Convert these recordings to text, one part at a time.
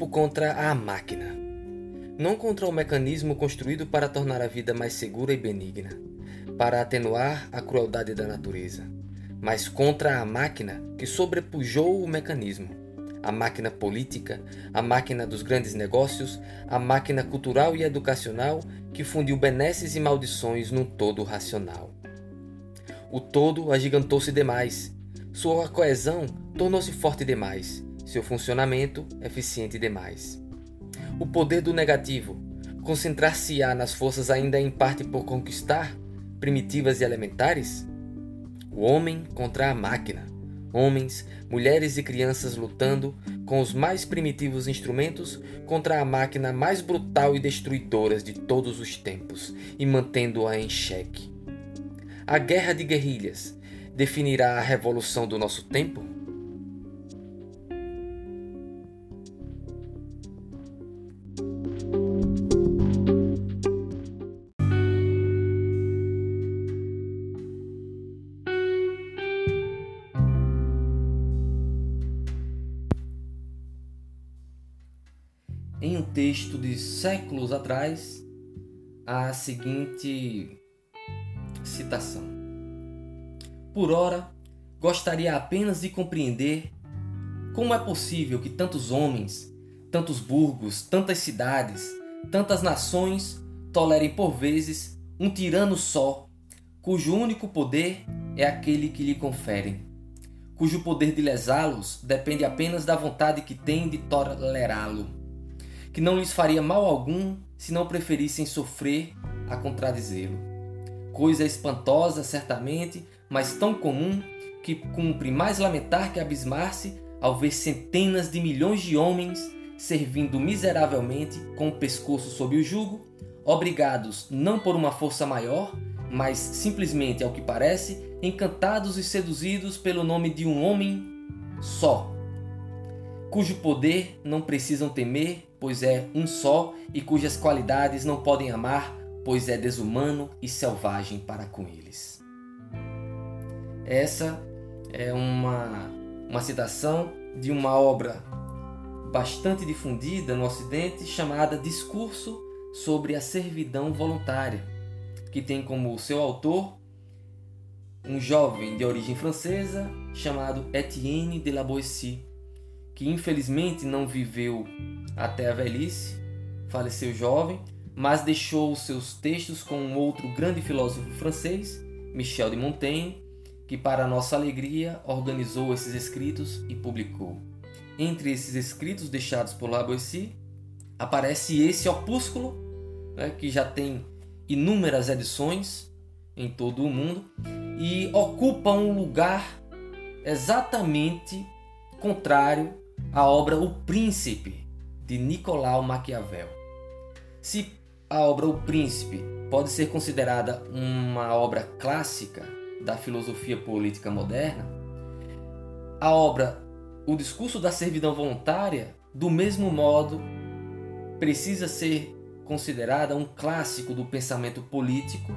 grupo contra a máquina. Não contra o mecanismo construído para tornar a vida mais segura e benigna, para atenuar a crueldade da natureza, mas contra a máquina que sobrepujou o mecanismo. A máquina política, a máquina dos grandes negócios, a máquina cultural e educacional que fundiu benesses e maldições num todo racional. O todo agigantou-se demais. Sua coesão tornou-se forte demais seu funcionamento eficiente demais. O poder do negativo concentrar-se-á nas forças ainda em parte por conquistar, primitivas e elementares? O homem contra a máquina. Homens, mulheres e crianças lutando com os mais primitivos instrumentos contra a máquina mais brutal e destruidora de todos os tempos e mantendo-a em xeque. A guerra de guerrilhas definirá a revolução do nosso tempo? Séculos atrás a seguinte citação: Por ora, gostaria apenas de compreender como é possível que tantos homens, tantos burgos, tantas cidades, tantas nações tolerem por vezes um tirano só, cujo único poder é aquele que lhe conferem, cujo poder de lesá-los depende apenas da vontade que tem de tolerá-lo que não lhes faria mal algum se não preferissem sofrer a contradizê-lo. Coisa espantosa, certamente, mas tão comum que cumpre mais lamentar que abismar-se ao ver centenas de milhões de homens servindo miseravelmente com o pescoço sob o jugo, obrigados não por uma força maior, mas simplesmente, ao que parece, encantados e seduzidos pelo nome de um homem só, cujo poder não precisam temer, pois é um só, e cujas qualidades não podem amar, pois é desumano e selvagem para com eles. Essa é uma, uma citação de uma obra bastante difundida no Ocidente chamada Discurso sobre a Servidão Voluntária, que tem como seu autor um jovem de origem francesa chamado Etienne de la Boétie que infelizmente não viveu até a velhice, faleceu jovem, mas deixou seus textos com um outro grande filósofo francês, Michel de Montaigne, que para nossa alegria organizou esses escritos e publicou. Entre esses escritos deixados por Lavoisier, aparece esse opúsculo, né, que já tem inúmeras edições em todo o mundo e ocupa um lugar exatamente contrário a obra O Príncipe, de Nicolau Maquiavel. Se a obra O Príncipe pode ser considerada uma obra clássica da filosofia política moderna, a obra O Discurso da Servidão Voluntária, do mesmo modo, precisa ser considerada um clássico do pensamento político,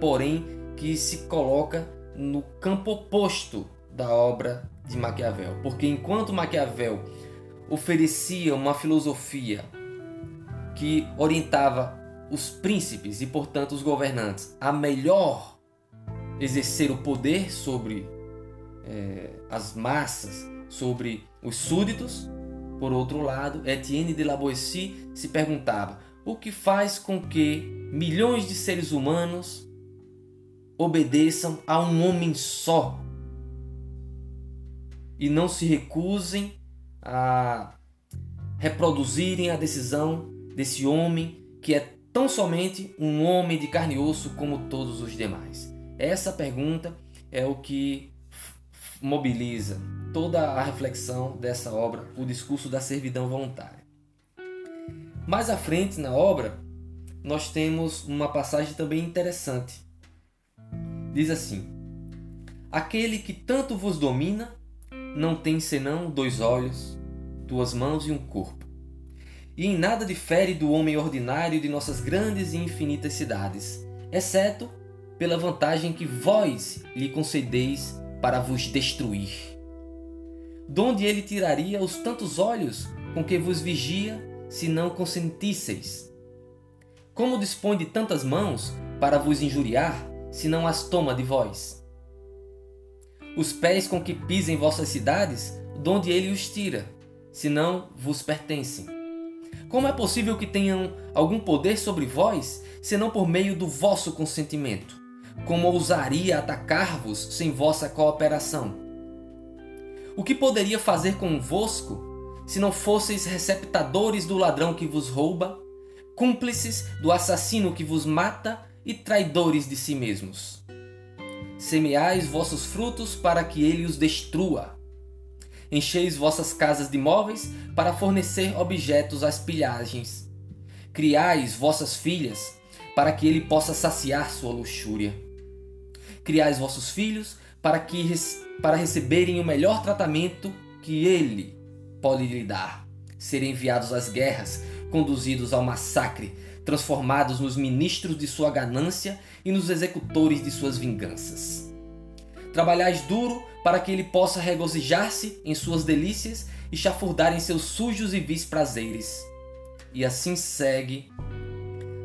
porém que se coloca no campo oposto da obra de Maquiavel, porque enquanto Maquiavel oferecia uma filosofia que orientava os príncipes e, portanto, os governantes a melhor exercer o poder sobre é, as massas, sobre os súditos, por outro lado, Etienne de la Boétie se perguntava o que faz com que milhões de seres humanos obedeçam a um homem só e não se recusem a reproduzirem a decisão desse homem que é tão somente um homem de carne e osso como todos os demais? Essa pergunta é o que mobiliza toda a reflexão dessa obra, o discurso da servidão voluntária. Mais à frente na obra, nós temos uma passagem também interessante. Diz assim: Aquele que tanto vos domina não tem senão dois olhos, duas mãos e um corpo. E em nada difere do homem ordinário de nossas grandes e infinitas cidades, exceto pela vantagem que vós lhe concedeis para vos destruir. Donde ele tiraria os tantos olhos com que vos vigia, se não consentisseis? Como dispõe de tantas mãos para vos injuriar, se não as toma de vós? Os pés com que pisem vossas cidades, donde ele os tira, se não vos pertencem? Como é possível que tenham algum poder sobre vós, senão por meio do vosso consentimento? Como ousaria atacar-vos sem vossa cooperação? O que poderia fazer convosco se não fosseis receptadores do ladrão que vos rouba, cúmplices do assassino que vos mata e traidores de si mesmos? Semeais vossos frutos para que ele os destrua. Encheis vossas casas de móveis para fornecer objetos às pilhagens. Criais vossas filhas para que ele possa saciar sua luxúria. Criais vossos filhos para que para receberem o melhor tratamento que ele pode lhe dar. Serem enviados às guerras, conduzidos ao massacre, transformados nos ministros de sua ganância e nos executores de suas vinganças. Trabalhais duro para que ele possa regozijar-se em suas delícias e chafurdar em seus sujos e vis prazeres. E assim segue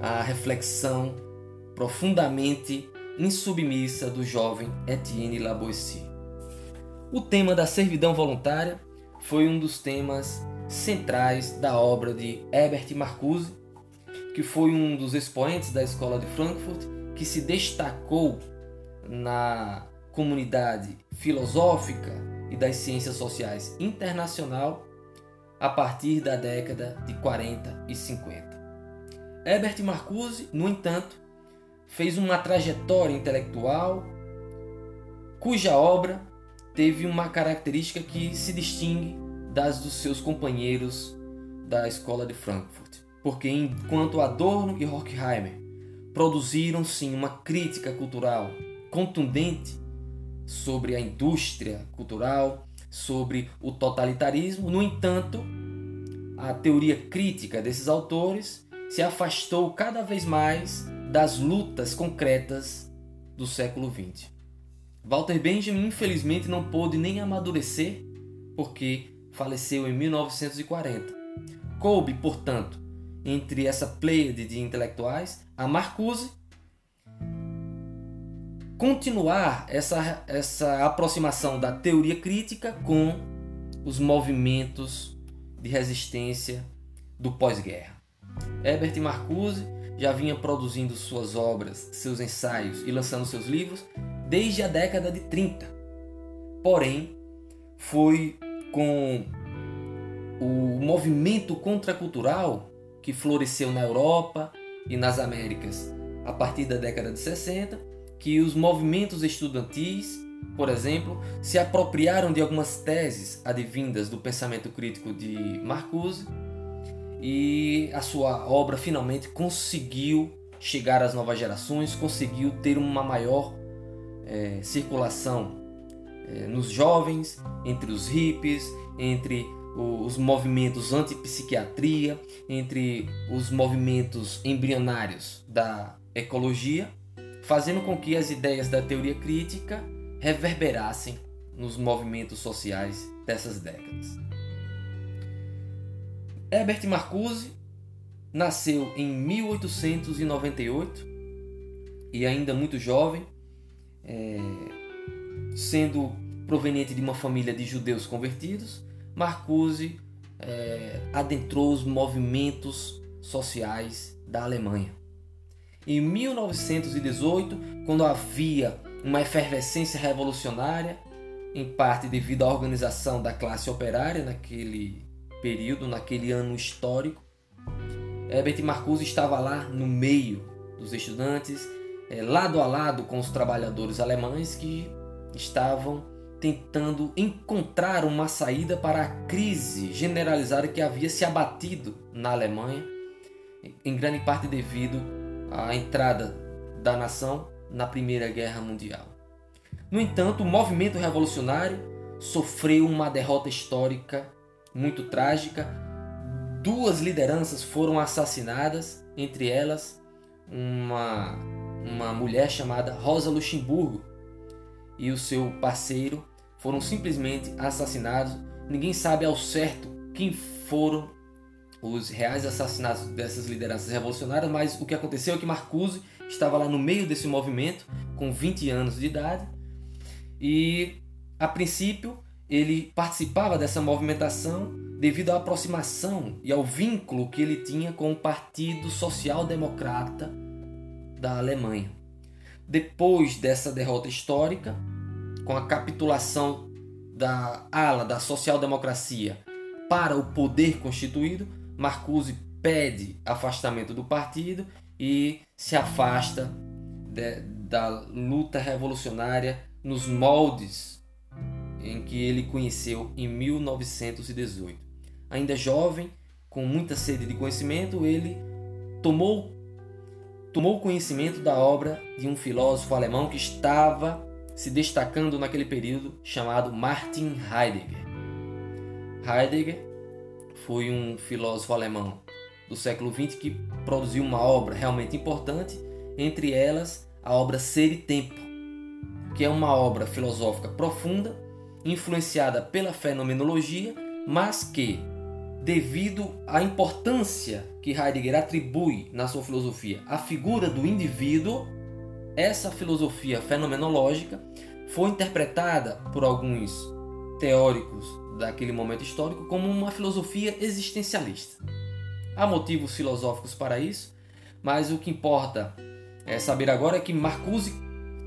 a reflexão profundamente insubmissa do jovem Etienne Laboissy. O tema da servidão voluntária foi um dos temas centrais da obra de Herbert Marcuse, que foi um dos expoentes da escola de Frankfurt, que se destacou na comunidade filosófica e das ciências sociais internacional a partir da década de 40 e 50. Herbert Marcuse, no entanto, fez uma trajetória intelectual cuja obra teve uma característica que se distingue das dos seus companheiros da escola de Frankfurt. Porque enquanto Adorno e Horkheimer produziram sim uma crítica cultural contundente sobre a indústria cultural, sobre o totalitarismo, no entanto, a teoria crítica desses autores se afastou cada vez mais das lutas concretas do século XX. Walter Benjamin, infelizmente, não pôde nem amadurecer porque faleceu em 1940. Coube, portanto, entre essa pleiade de intelectuais, a Marcuse, continuar essa, essa aproximação da teoria crítica com os movimentos de resistência do pós-guerra. Herbert Marcuse já vinha produzindo suas obras, seus ensaios e lançando seus livros desde a década de 30. Porém, foi com o movimento contracultural que floresceu na Europa e nas Américas a partir da década de 60 que os movimentos estudantis, por exemplo, se apropriaram de algumas teses advindas do pensamento crítico de Marcuse e a sua obra finalmente conseguiu chegar às novas gerações, conseguiu ter uma maior é, circulação é, nos jovens, entre os hippies, entre os movimentos anti-psiquiatria, entre os movimentos embrionários da ecologia, fazendo com que as ideias da teoria crítica reverberassem nos movimentos sociais dessas décadas. Herbert Marcuse nasceu em 1898 e ainda muito jovem, é, sendo proveniente de uma família de judeus convertidos, Marcuse é, adentrou os movimentos sociais da Alemanha. Em 1918, quando havia uma efervescência revolucionária, em parte devido à organização da classe operária naquele período, naquele ano histórico. Herbert Marcuse estava lá no meio dos estudantes, é, lado a lado com os trabalhadores alemães que estavam tentando encontrar uma saída para a crise generalizada que havia se abatido na Alemanha, em grande parte devido à entrada da nação na Primeira Guerra Mundial. No entanto, o movimento revolucionário sofreu uma derrota histórica muito trágica. Duas lideranças foram assassinadas, entre elas uma, uma mulher chamada Rosa Luxemburgo e o seu parceiro foram simplesmente assassinados. Ninguém sabe ao certo quem foram os reais assassinatos dessas lideranças revolucionárias, mas o que aconteceu é que Marcuse estava lá no meio desse movimento, com 20 anos de idade, e a princípio ele participava dessa movimentação devido à aproximação e ao vínculo que ele tinha com o Partido Social Democrata da Alemanha. Depois dessa derrota histórica, com a capitulação da ala da social-democracia para o poder constituído, Marcuse pede afastamento do partido e se afasta de, da luta revolucionária nos moldes em que ele conheceu em 1918. Ainda jovem, com muita sede de conhecimento, ele tomou tomou conhecimento da obra de um filósofo alemão que estava se destacando naquele período, chamado Martin Heidegger. Heidegger foi um filósofo alemão do século XX que produziu uma obra realmente importante, entre elas a obra Ser e Tempo, que é uma obra filosófica profunda, influenciada pela fenomenologia, mas que, devido à importância que Heidegger atribui na sua filosofia à figura do indivíduo, essa filosofia fenomenológica foi interpretada por alguns teóricos daquele momento histórico como uma filosofia existencialista. Há motivos filosóficos para isso, mas o que importa é saber agora é que Marcuse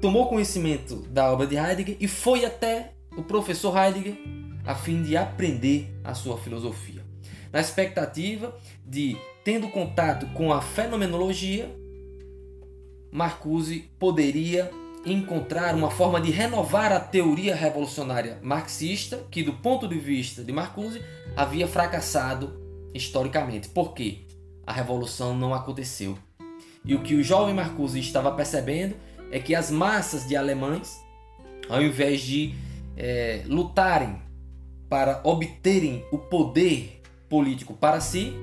tomou conhecimento da obra de Heidegger e foi até o professor Heidegger a fim de aprender a sua filosofia, na expectativa de, tendo contato com a fenomenologia, Marcuse poderia encontrar uma forma de renovar a teoria revolucionária marxista, que do ponto de vista de Marcuse havia fracassado historicamente. Por quê? A revolução não aconteceu. E o que o jovem Marcuse estava percebendo é que as massas de alemães, ao invés de é, lutarem para obterem o poder político para si,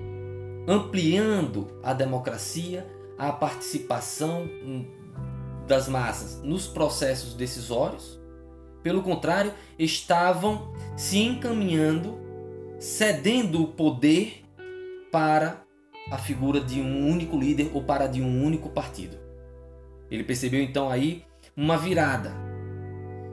ampliando a democracia, a participação das massas nos processos decisórios. Pelo contrário, estavam se encaminhando, cedendo o poder para a figura de um único líder ou para de um único partido. Ele percebeu então aí uma virada.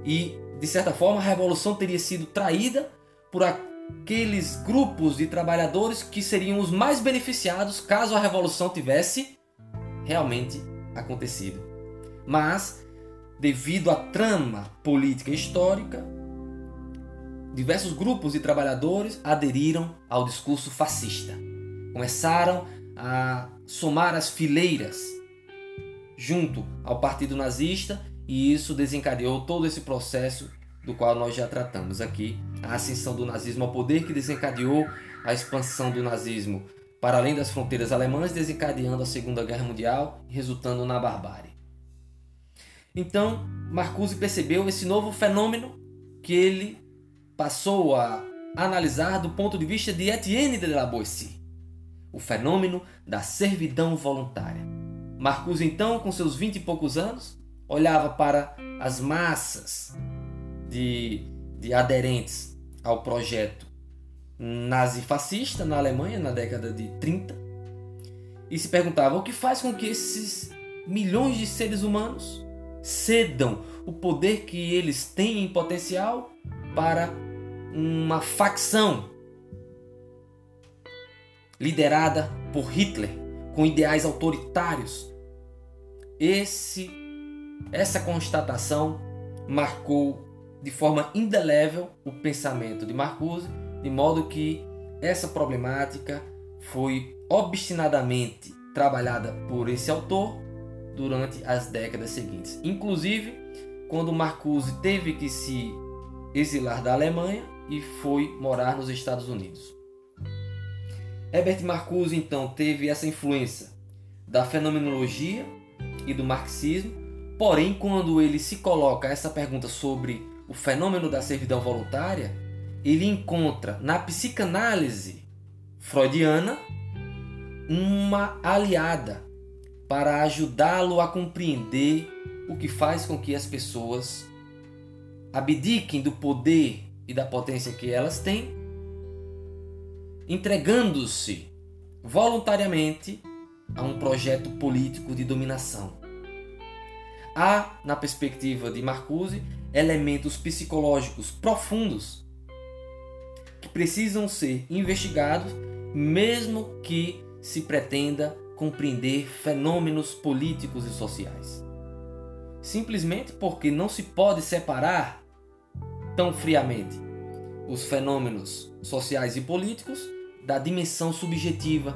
E, de certa forma, a revolução teria sido traída por aqueles grupos de trabalhadores que seriam os mais beneficiados caso a revolução tivesse realmente acontecido. Mas, devido à trama política histórica, diversos grupos de trabalhadores aderiram ao discurso fascista. Começaram a somar as fileiras junto ao partido nazista e isso desencadeou todo esse processo do qual nós já tratamos aqui, a ascensão do nazismo ao poder que desencadeou a expansão do nazismo para além das fronteiras alemãs, desencadeando a Segunda Guerra Mundial e resultando na barbárie. Então, Marcuse percebeu esse novo fenômeno que ele passou a analisar do ponto de vista de Etienne de la Boétie, o fenômeno da servidão voluntária. Marcuse, então, com seus vinte e poucos anos, olhava para as massas de, de aderentes ao projeto nazifascista na Alemanha na década de 30 e se perguntava o que faz com que esses milhões de seres humanos cedam o poder que eles têm em potencial para uma facção liderada por Hitler com ideais autoritários. Esse essa constatação marcou de forma indelével o pensamento de Marcuse de modo que essa problemática foi obstinadamente trabalhada por esse autor durante as décadas seguintes. Inclusive, quando Marcuse teve que se exilar da Alemanha e foi morar nos Estados Unidos. Herbert Marcuse então teve essa influência da fenomenologia e do marxismo, porém quando ele se coloca essa pergunta sobre o fenômeno da servidão voluntária, ele encontra na psicanálise freudiana uma aliada para ajudá-lo a compreender o que faz com que as pessoas abdiquem do poder e da potência que elas têm entregando-se voluntariamente a um projeto político de dominação. Há, na perspectiva de Marcuse, elementos psicológicos profundos que precisam ser investigados, mesmo que se pretenda compreender fenômenos políticos e sociais. Simplesmente porque não se pode separar tão friamente os fenômenos sociais e políticos da dimensão subjetiva,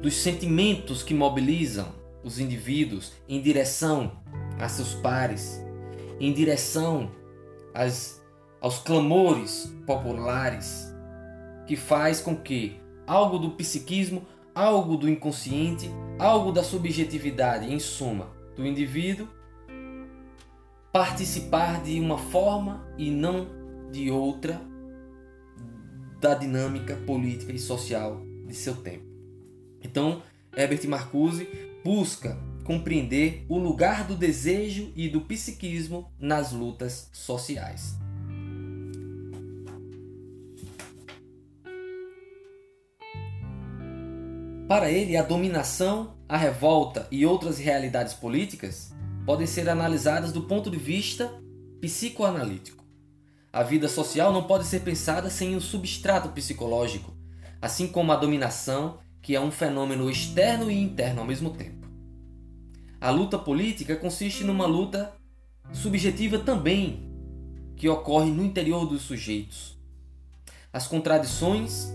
dos sentimentos que mobilizam os indivíduos em direção a seus pares, em direção às, aos clamores populares, que faz com que algo do psiquismo, algo do inconsciente, algo da subjetividade, em suma, do indivíduo, participar de uma forma e não de outra da dinâmica política e social de seu tempo. Então, Herbert Marcuse busca compreender o lugar do desejo e do psiquismo nas lutas sociais. Para ele, a dominação, a revolta e outras realidades políticas podem ser analisadas do ponto de vista psicoanalítico. A vida social não pode ser pensada sem um substrato psicológico, assim como a dominação, que é um fenômeno externo e interno ao mesmo tempo. A luta política consiste numa luta subjetiva também, que ocorre no interior dos sujeitos. As contradições,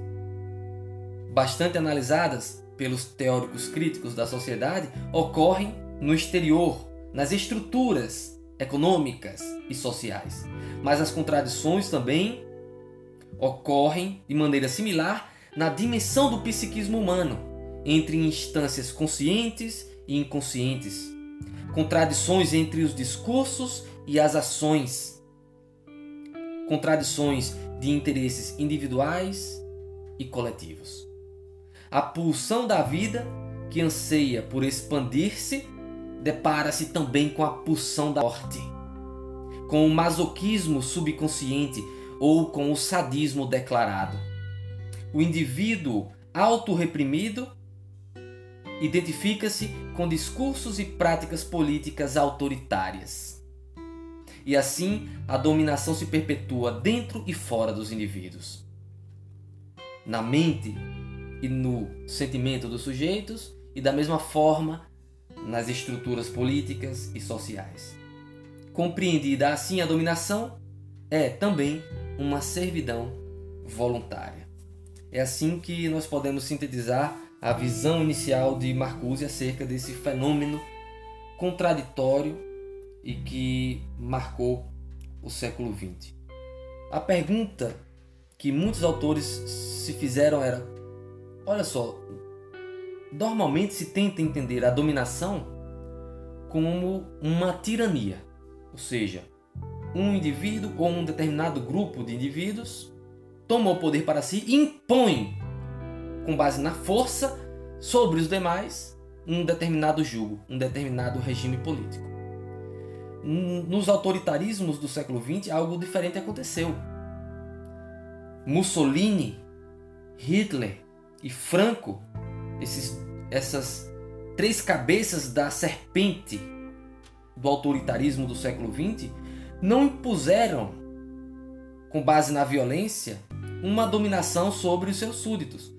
bastante analisadas pelos teóricos críticos da sociedade, ocorrem no exterior, nas estruturas econômicas e sociais. Mas as contradições também ocorrem de maneira similar na dimensão do psiquismo humano, entre instâncias conscientes e inconscientes. Contradições entre os discursos e as ações. Contradições de interesses individuais e coletivos. A pulsão da vida que anseia por expandir-se depara-se também com a pulsão da morte, com o masoquismo subconsciente ou com o sadismo declarado. O indivíduo autorreprimido identifica-se com discursos e práticas políticas autoritárias. E assim a dominação se perpetua dentro e fora dos indivíduos. Na mente e no sentimento dos sujeitos, e da mesma forma nas estruturas políticas e sociais. Compreendida assim a dominação, é também uma servidão voluntária. É assim que nós podemos sintetizar a visão inicial de Marcuse acerca desse fenômeno contraditório e que marcou o século XX. A pergunta que muitos autores se fizeram era: olha só, Normalmente se tenta entender a dominação como uma tirania, ou seja, um indivíduo ou um determinado grupo de indivíduos toma o poder para si e impõe, com base na força, sobre os demais um determinado jugo, um determinado regime político. Nos autoritarismos do século XX, algo diferente aconteceu. Mussolini, Hitler e Franco esses, essas três cabeças da serpente do autoritarismo do século XX não impuseram, com base na violência, uma dominação sobre os seus súditos.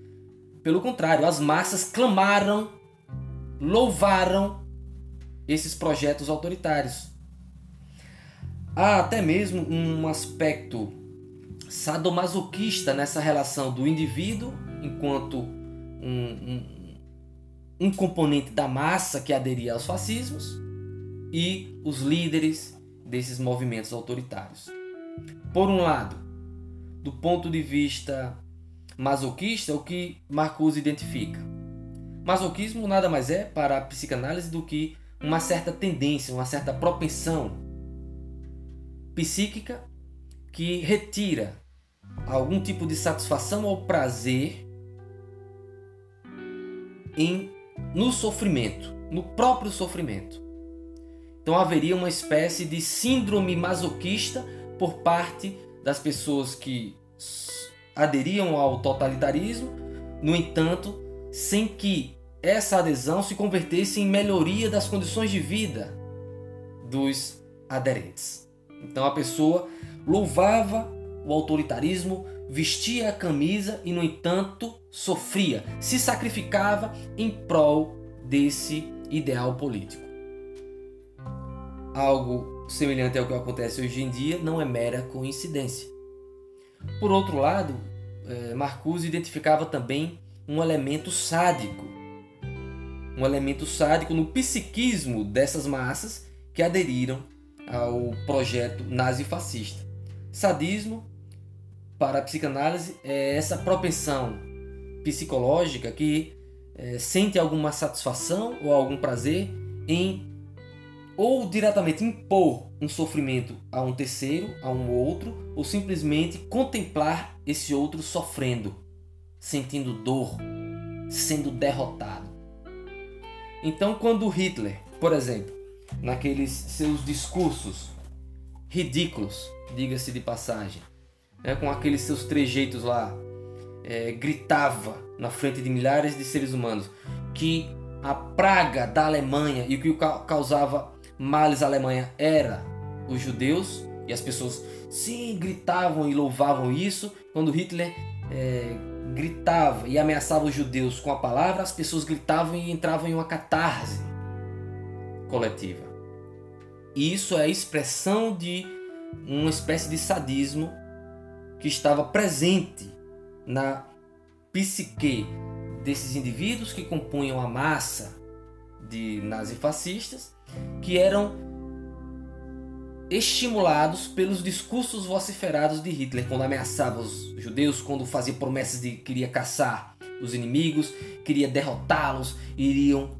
Pelo contrário, as massas clamaram, louvaram esses projetos autoritários. Há até mesmo um aspecto sadomasoquista nessa relação do indivíduo enquanto um, um, um componente da massa que aderia aos fascismos e os líderes desses movimentos autoritários. Por um lado, do ponto de vista masoquista, o que Marcuse identifica? Masoquismo nada mais é para a psicanálise do que uma certa tendência, uma certa propensão psíquica que retira algum tipo de satisfação ou prazer em no sofrimento, no próprio sofrimento. Então haveria uma espécie de síndrome masoquista por parte das pessoas que aderiam ao totalitarismo, no entanto, sem que essa adesão se convertesse em melhoria das condições de vida dos aderentes. Então a pessoa louvava o autoritarismo, vestia a camisa e, no entanto, sofria, se sacrificava em prol desse ideal político. Algo semelhante ao que acontece hoje em dia não é mera coincidência. Por outro lado, eh, Marcuse identificava também um elemento sádico, um elemento sádico no psiquismo dessas massas que aderiram ao projeto nazi-fascista. Sadismo, para a psicanálise, é essa propensão psicológica que é, sente alguma satisfação ou algum prazer em ou diretamente impor um sofrimento a um terceiro, a um outro, ou simplesmente contemplar esse outro sofrendo, sentindo dor, sendo derrotado. Então, quando Hitler, por exemplo, naqueles seus discursos ridículos, diga-se de passagem, né, com aqueles seus trejeitos lá, é, gritava na frente de milhares de seres humanos que a praga da Alemanha e o que causava males à Alemanha era os judeus e as pessoas sim gritavam e louvavam isso. Quando Hitler é, gritava e ameaçava os judeus com a palavra as pessoas gritavam e entravam em uma catarse coletiva. Isso é a expressão de uma espécie de sadismo que estava presente na psique desses indivíduos que compunham a massa de nazifascistas, que eram estimulados pelos discursos vociferados de Hitler quando ameaçava os judeus, quando fazia promessas de que queria caçar os inimigos, queria derrotá-los, iriam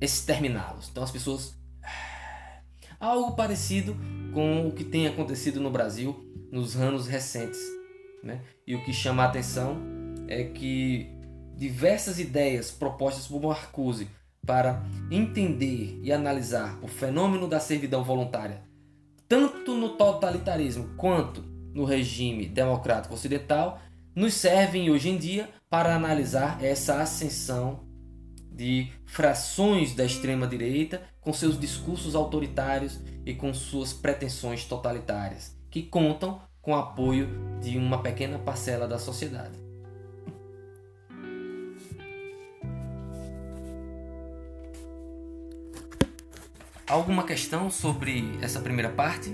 exterminá-los. Então as pessoas algo parecido com o que tem acontecido no Brasil nos anos recentes. Né? E o que chama a atenção é que diversas ideias propostas por Marcuse para entender e analisar o fenômeno da servidão voluntária, tanto no totalitarismo quanto no regime democrático ocidental, nos servem hoje em dia para analisar essa ascensão de frações da extrema direita com seus discursos autoritários e com suas pretensões totalitárias, que contam com o apoio de uma pequena parcela da sociedade. Alguma questão sobre essa primeira parte?